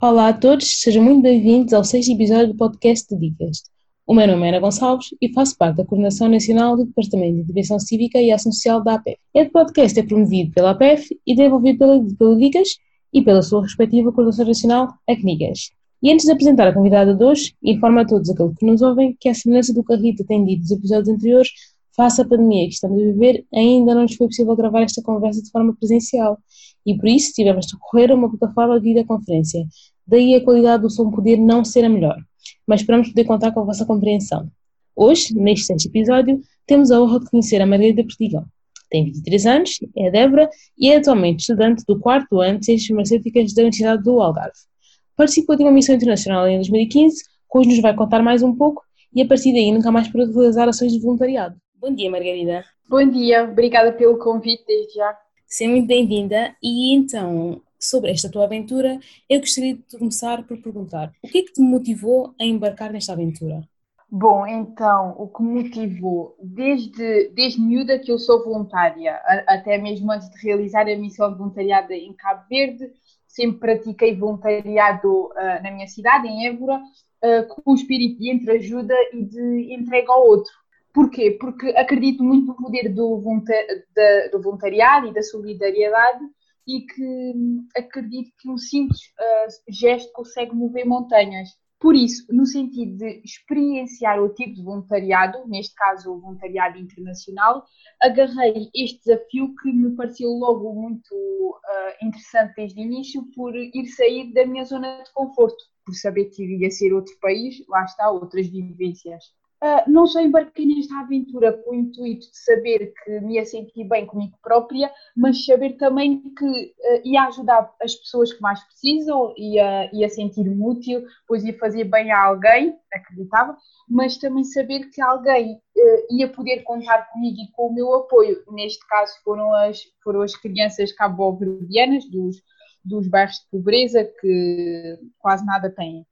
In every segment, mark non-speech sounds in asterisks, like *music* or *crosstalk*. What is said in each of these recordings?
Olá a todos, sejam muito bem-vindos ao sexto episódio do podcast de Dicas. O meu nome é Ana Gonçalves e faço parte da Coordenação Nacional do Departamento de Intervenção Cívica e Ação Social da APEF. Este podcast é promovido pela APEF e desenvolvido pela, pela Dicas e pela sua respectiva Coordenação Nacional, a CNIGAS. E antes de apresentar a convidada de hoje, informo a todos aqueles que nos ouvem que, a semelhança do que a Rita tem dito nos episódios anteriores, face à pandemia que estamos a viver, ainda não nos foi possível gravar esta conversa de forma presencial e por isso tivemos de recorrer a uma plataforma de videoconferência. Daí a qualidade do som poder não ser a melhor, mas esperamos poder contar com a vossa compreensão. Hoje, neste sexto episódio, temos a honra de conhecer a Margarida Perdigão. Tem 23 anos, é Débora e é atualmente estudante do quarto ano de Ciências Farmacêuticas da Universidade do Algarve. Participou de uma missão internacional em 2015, que hoje nos vai contar mais um pouco e a partir daí nunca mais pôde realizar ações de voluntariado. Bom dia, Margarida. Bom dia, obrigada pelo convite desde já. Seja muito bem-vinda. E então, sobre esta tua aventura, eu gostaria de começar por perguntar: o que é que te motivou a embarcar nesta aventura? Bom, então, o que me motivou, desde, desde miúda que eu sou voluntária, até mesmo antes de realizar a missão de voluntariado em Cabo Verde, sempre pratiquei voluntariado uh, na minha cidade, em Évora, uh, com o espírito de entreajuda e de entrega ao outro. Porquê? Porque acredito muito no poder do, do voluntariado e da solidariedade e que hum, acredito que um simples uh, gesto consegue mover montanhas. Por isso, no sentido de experienciar o tipo de voluntariado, neste caso o voluntariado internacional, agarrei este desafio que me pareceu logo muito uh, interessante desde o início, por ir sair da minha zona de conforto, por saber que iria ser outro país, lá está, outras vivências. Uh, não só embarquei nesta aventura com o intuito de saber que me ia sentir bem comigo própria, mas saber também que uh, ia ajudar as pessoas que mais precisam, ia, ia sentir-me útil, pois ia fazer bem a alguém, acreditava, mas também saber que alguém uh, ia poder contar comigo e com o meu apoio. Neste caso foram as, foram as crianças cabo-verdianas dos, dos bairros de pobreza que quase nada têm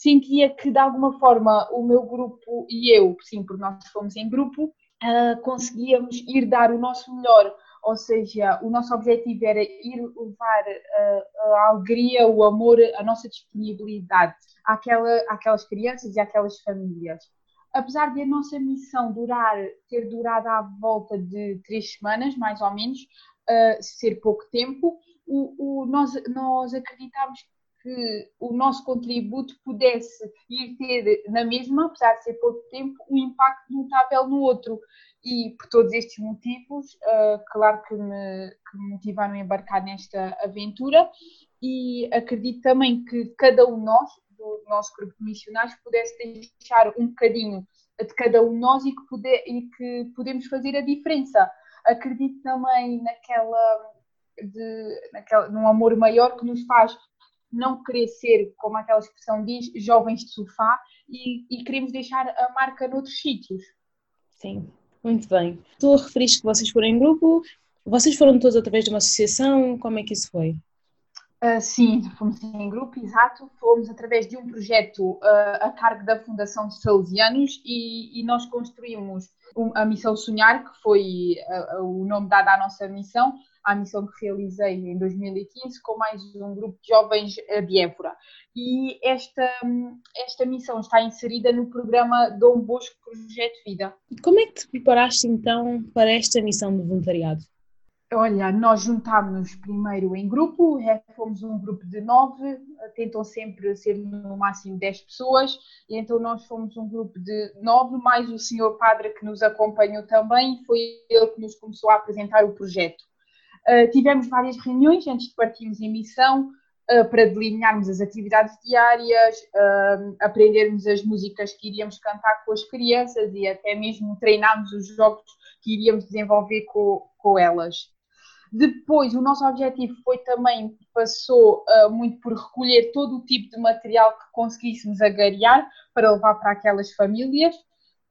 sentia que de alguma forma o meu grupo e eu, sim, porque nós fomos em grupo, uh, conseguíamos ir dar o nosso melhor, ou seja, o nosso objetivo era ir levar uh, a alegria, o amor, a nossa disponibilidade àquela, àquelas crianças e àquelas famílias. Apesar de a nossa missão durar, ter durado à volta de três semanas, mais ou menos, uh, ser pouco tempo, o, o, nós, nós acreditámos que o nosso contributo pudesse ir ter na mesma, apesar de ser pouco tempo, um impacto notável no outro. E por todos estes motivos, uh, claro que me, que me motivaram a embarcar nesta aventura e acredito também que cada um de nós, do nosso grupo de missionários, pudesse deixar um bocadinho de cada um de nós e que, puder, e que podemos fazer a diferença. Acredito também naquela, de, naquela, num amor maior que nos faz não querer ser, como aquela expressão diz, jovens de sofá e, e queremos deixar a marca noutros sítios. Sim, muito bem. Tu referiste que vocês foram em grupo, vocês foram todos através de uma associação, como é que isso foi? Uh, sim, fomos em grupo, exato. Fomos através de um projeto uh, a cargo da Fundação de Salesianos e, e nós construímos a Missão Sonhar, que foi uh, o nome dado à nossa missão, à missão que realizei em 2015 com mais um grupo de jovens de Évora. E esta, esta missão está inserida no programa Dom Bosco Projeto Vida. Como é que te preparaste então para esta missão de voluntariado? Olha, nós juntámos primeiro em grupo, é, fomos um grupo de nove, tentam sempre ser no máximo dez pessoas, e então nós fomos um grupo de nove, mais o senhor padre que nos acompanhou também, foi ele que nos começou a apresentar o projeto. Uh, tivemos várias reuniões antes de partirmos em missão uh, para delinearmos as atividades diárias, uh, aprendermos as músicas que iríamos cantar com as crianças e até mesmo treinarmos os jogos que iríamos desenvolver com, com elas. Depois, o nosso objetivo foi também, passou uh, muito por recolher todo o tipo de material que conseguíssemos agariar para levar para aquelas famílias.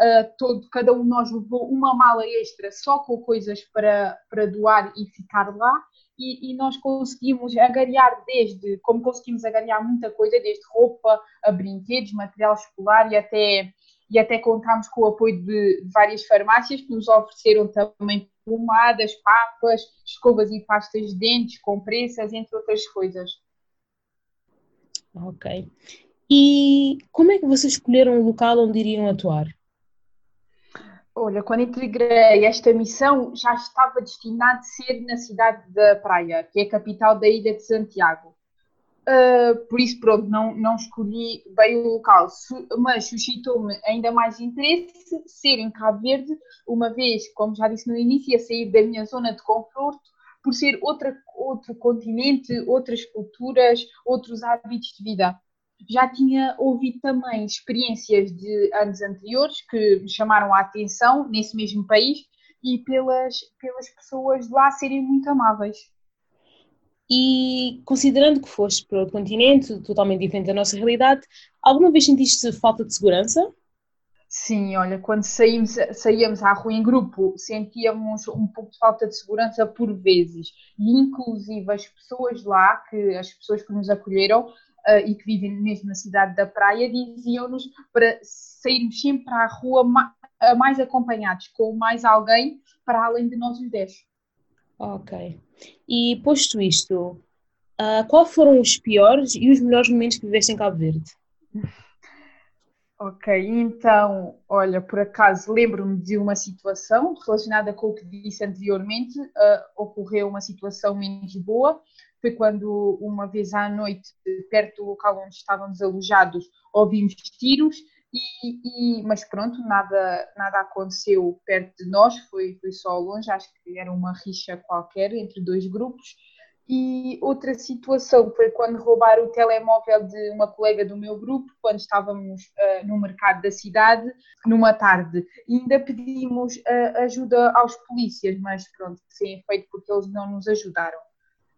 Uh, todo, cada um de nós levou uma mala extra só com coisas para, para doar e ficar lá. E, e, nós conseguimos agariar desde, como conseguimos agariar muita coisa, desde roupa a brinquedos, material escolar e até, e até contámos com o apoio de várias farmácias que nos ofereceram também pomadas, papas, escovas e pastas de dentes, compressas, entre outras coisas. Ok. E como é que vocês escolheram o local onde iriam atuar? Olha, quando integrei esta missão, já estava destinado a ser na cidade da Praia, que é a capital da ilha de Santiago. Uh, por isso, pronto, não, não escolhi bem o local, mas suscitou-me ainda mais interesse ser em Cabo Verde, uma vez, como já disse no início, a sair da minha zona de conforto, por ser outra, outro continente, outras culturas, outros hábitos de vida já tinha ouvido também experiências de anos anteriores que me chamaram a atenção nesse mesmo país e pelas, pelas pessoas de lá serem muito amáveis. E considerando que foste para outro continente, totalmente diferente da nossa realidade, alguma vez sentiste falta de segurança? Sim, olha, quando saímos, saíamos à rua em grupo, sentíamos um pouco de falta de segurança por vezes. E inclusive as pessoas lá, que as pessoas que nos acolheram, uh, e que vivem mesmo na cidade da praia, diziam-nos para sairmos sempre à rua mais acompanhados, com mais alguém para além de nós os 10. Ok. E posto isto, uh, qual foram os piores e os melhores momentos que viveste em Cabo Verde? *laughs* Ok, então, olha, por acaso lembro-me de uma situação relacionada com o que disse anteriormente. Uh, ocorreu uma situação menos boa foi quando, uma vez à noite, perto do local onde estávamos alojados, ouvimos tiros, e, e, mas pronto, nada, nada aconteceu perto de nós, foi, foi só longe, acho que era uma rixa qualquer entre dois grupos. E outra situação foi quando roubaram o telemóvel de uma colega do meu grupo, quando estávamos uh, no mercado da cidade, numa tarde. E ainda pedimos uh, ajuda aos polícias, mas pronto, sem efeito, porque eles não nos ajudaram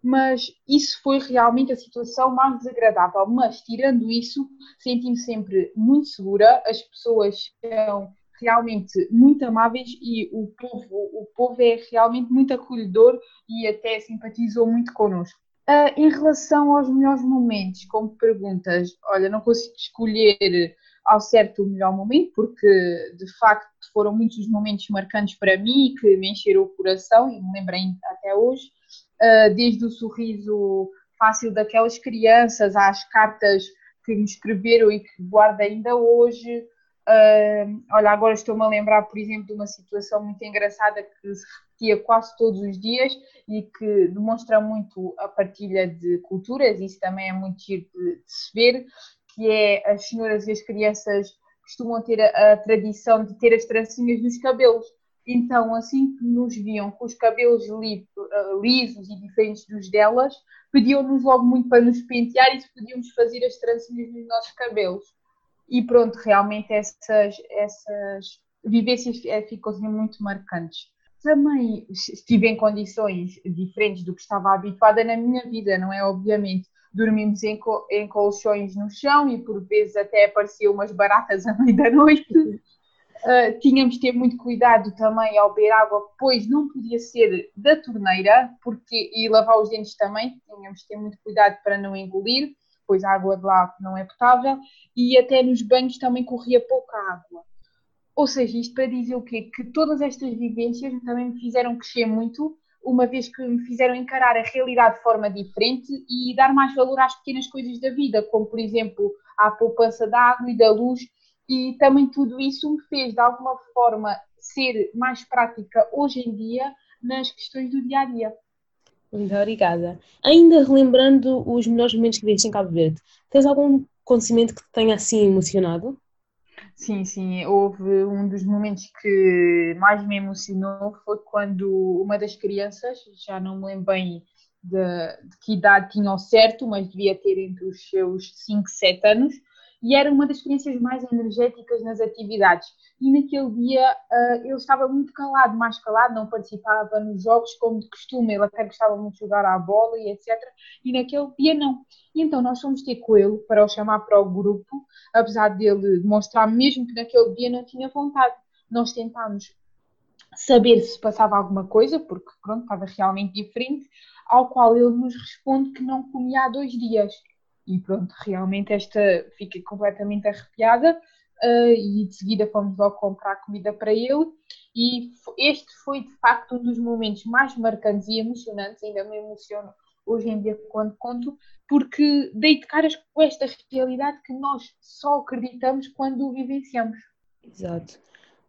mas isso foi realmente a situação mais desagradável. Mas, tirando isso, senti-me sempre muito segura, as pessoas são realmente muito amáveis e o povo, o povo é realmente muito acolhedor e até simpatizou muito connosco. Uh, em relação aos melhores momentos, como perguntas, olha, não consigo escolher ao certo o melhor momento, porque de facto foram muitos os momentos marcantes para mim que me encheram o coração e me lembrei até hoje. Ah, desde o sorriso fácil daquelas crianças às cartas que me escreveram e que guardo ainda hoje. Uh, olha, agora estou-me a lembrar, por exemplo, de uma situação muito engraçada que se repetia quase todos os dias e que demonstra muito a partilha de culturas, isso também é muito giro de, de se ver, que é as senhoras e as crianças costumam ter a, a tradição de ter as trancinhas nos cabelos. Então, assim que nos viam com os cabelos eh, lisos e diferentes dos delas, pediam-nos logo muito para nos pentear e se podíamos fazer as trancinhas nos nossos cabelos. E pronto, realmente essas, essas vivências eh, ficam assim muito marcantes. Também estive em condições diferentes do que estava habituada na minha vida, não é? Obviamente, dormimos em, em colchões no chão e por vezes até apareciam umas baratas à meia da noite. *laughs* Uh, tínhamos de ter muito cuidado também ao beber água, pois não podia ser da torneira, porque, e lavar os dentes também, tínhamos de ter muito cuidado para não engolir, pois a água de lá não é potável, e até nos banhos também corria pouca água. Ou seja, isto para dizer o quê? Que todas estas vivências também me fizeram crescer muito, uma vez que me fizeram encarar a realidade de forma diferente e dar mais valor às pequenas coisas da vida, como por exemplo a poupança da água e da luz, e também tudo isso me fez, de alguma forma, ser mais prática hoje em dia nas questões do dia a dia. Muito obrigada. Ainda relembrando os melhores momentos que viste em Cabo Verde, tens algum acontecimento que te tenha assim emocionado? Sim, sim, houve um dos momentos que mais me emocionou foi quando uma das crianças, já não me lembro bem de, de que idade tinha ao certo, mas devia ter entre os seus 5, 7 anos, e era uma das experiências mais energéticas nas atividades. E naquele dia uh, ele estava muito calado, mais calado, não participava nos jogos como de costume, ele até gostava muito de jogar à bola e etc. E naquele dia não. E então nós fomos ter com ele para o chamar para o grupo, apesar dele demonstrar mesmo que naquele dia não tinha vontade. Nós tentámos saber se passava alguma coisa, porque pronto, estava realmente diferente, ao qual ele nos responde que não comia há dois dias. E pronto, realmente esta fica completamente arrepiada uh, e de seguida fomos logo comprar comida para ele. E este foi de facto um dos momentos mais marcantes e emocionantes, ainda me emociono hoje em dia quando conto, porque dei de caras com esta realidade que nós só acreditamos quando vivenciamos. Exato.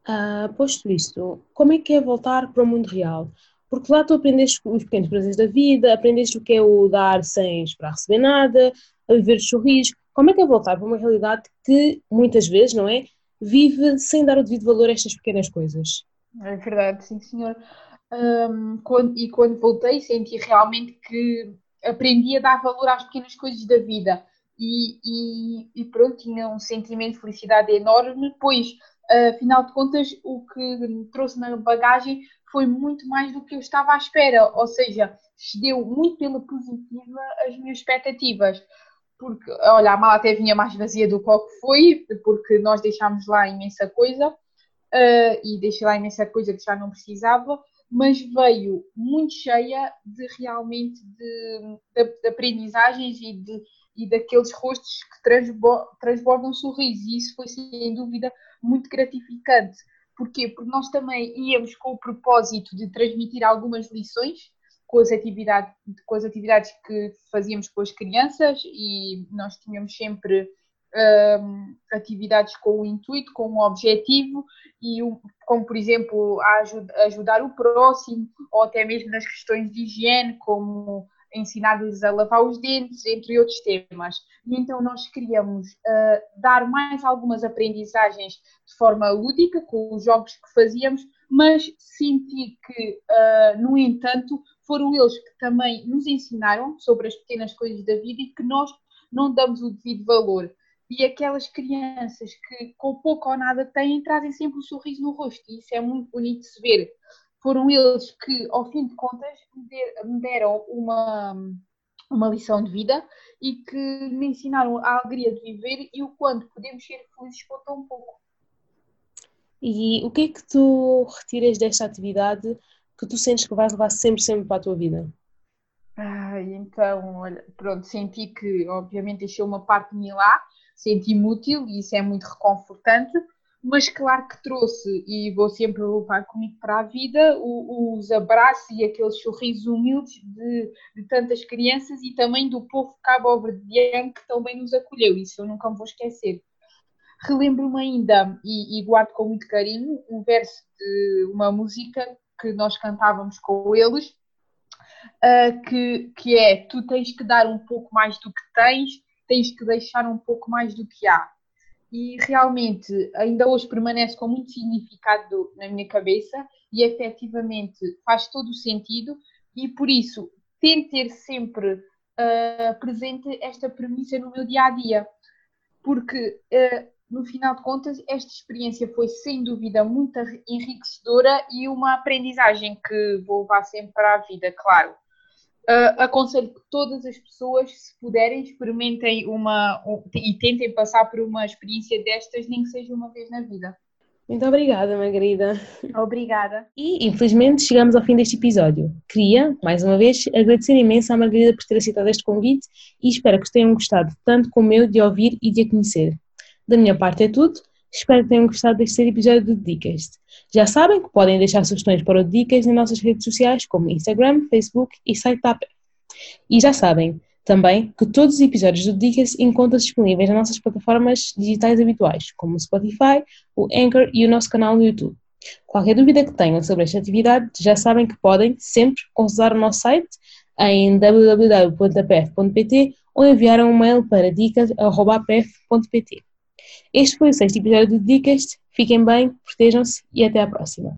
Uh, posto isto, como é que é voltar para o mundo real? Porque lá tu aprendeste os pequenos prazeres da vida, aprendeste o que é o dar sem esperar receber nada, a viver de sorrisos. Como é que é voltar para uma realidade que muitas vezes, não é? Vive sem dar o devido valor a estas pequenas coisas. É verdade, sim, senhor. Um, quando, e quando voltei, senti realmente que aprendi a dar valor às pequenas coisas da vida. E, e, e pronto, tinha um sentimento de felicidade enorme, pois, afinal de contas, o que me trouxe na bagagem foi muito mais do que eu estava à espera, ou seja, excedeu muito pela positiva as minhas expectativas. Porque, olha, a mala até vinha mais vazia do que foi, porque nós deixámos lá imensa coisa, uh, e deixei lá imensa coisa que já não precisava, mas veio muito cheia de realmente de, de, de aprendizagens e, de, e daqueles rostos que transbordam um sorriso, e isso foi sem dúvida muito gratificante. Porquê? Porque nós também íamos com o propósito de transmitir algumas lições com as, atividades, com as atividades que fazíamos com as crianças e nós tínhamos sempre um, atividades com o intuito, com o objetivo, e como por exemplo ajudar o próximo, ou até mesmo nas questões de higiene, como ensinar-lhes a lavar os dentes, entre outros temas. E então nós queríamos uh, dar mais algumas aprendizagens de forma lúdica, com os jogos que fazíamos, mas senti que, uh, no entanto, foram eles que também nos ensinaram sobre as pequenas coisas da vida e que nós não damos o devido valor. E aquelas crianças que com pouco ou nada têm, trazem sempre um sorriso no rosto, e isso é muito bonito de se ver foram eles que, ao fim de contas, me deram uma, uma lição de vida e que me ensinaram a alegria de viver e o quanto podemos ser felizes com tão pouco. E o que é que tu retiras desta atividade que tu sentes que vais levar sempre, sempre para a tua vida? Ah, então, olha, pronto, senti que obviamente deixei uma parte de mim lá, senti-me útil e isso é muito reconfortante, mas claro que trouxe, e vou sempre levar comigo para a vida, os abraços e aqueles sorrisos humildes de, de tantas crianças e também do povo cabo-verdiano que também nos acolheu, isso eu nunca me vou esquecer. Relembro-me ainda, e, e guardo com muito carinho, um verso de uma música que nós cantávamos com eles, uh, que, que é: Tu tens que dar um pouco mais do que tens, tens que deixar um pouco mais do que há e realmente ainda hoje permanece com muito significado na minha cabeça e efetivamente faz todo o sentido e por isso tento ter sempre uh, presente esta premissa no meu dia a dia, porque uh, no final de contas esta experiência foi sem dúvida muito enriquecedora e uma aprendizagem que vou levar sempre para a vida, claro. Uh, aconselho que todas as pessoas, se puderem, experimentem uma um, e tentem passar por uma experiência destas, nem que seja uma vez na vida. Muito obrigada, Margarida. Obrigada. E, infelizmente, chegamos ao fim deste episódio. Queria, mais uma vez, agradecer imenso à Margarida por ter aceitado este convite e espero que tenham gostado tanto como eu de ouvir e de a conhecer. Da minha parte é tudo. Espero que tenham gostado deste episódio do Dicas. Já sabem que podem deixar sugestões para o Dicas nas nossas redes sociais, como Instagram, Facebook e site da E já sabem também que todos os episódios do Dicas encontram-se disponíveis nas nossas plataformas digitais habituais, como o Spotify, o Anchor e o nosso canal no YouTube. Qualquer dúvida que tenham sobre esta atividade, já sabem que podem sempre consultar o nosso site em www.apf.pt ou enviar um mail para dicas.apf.pt. Este foi o sexto episódio de Dicas. Fiquem bem, protejam-se e até à próxima.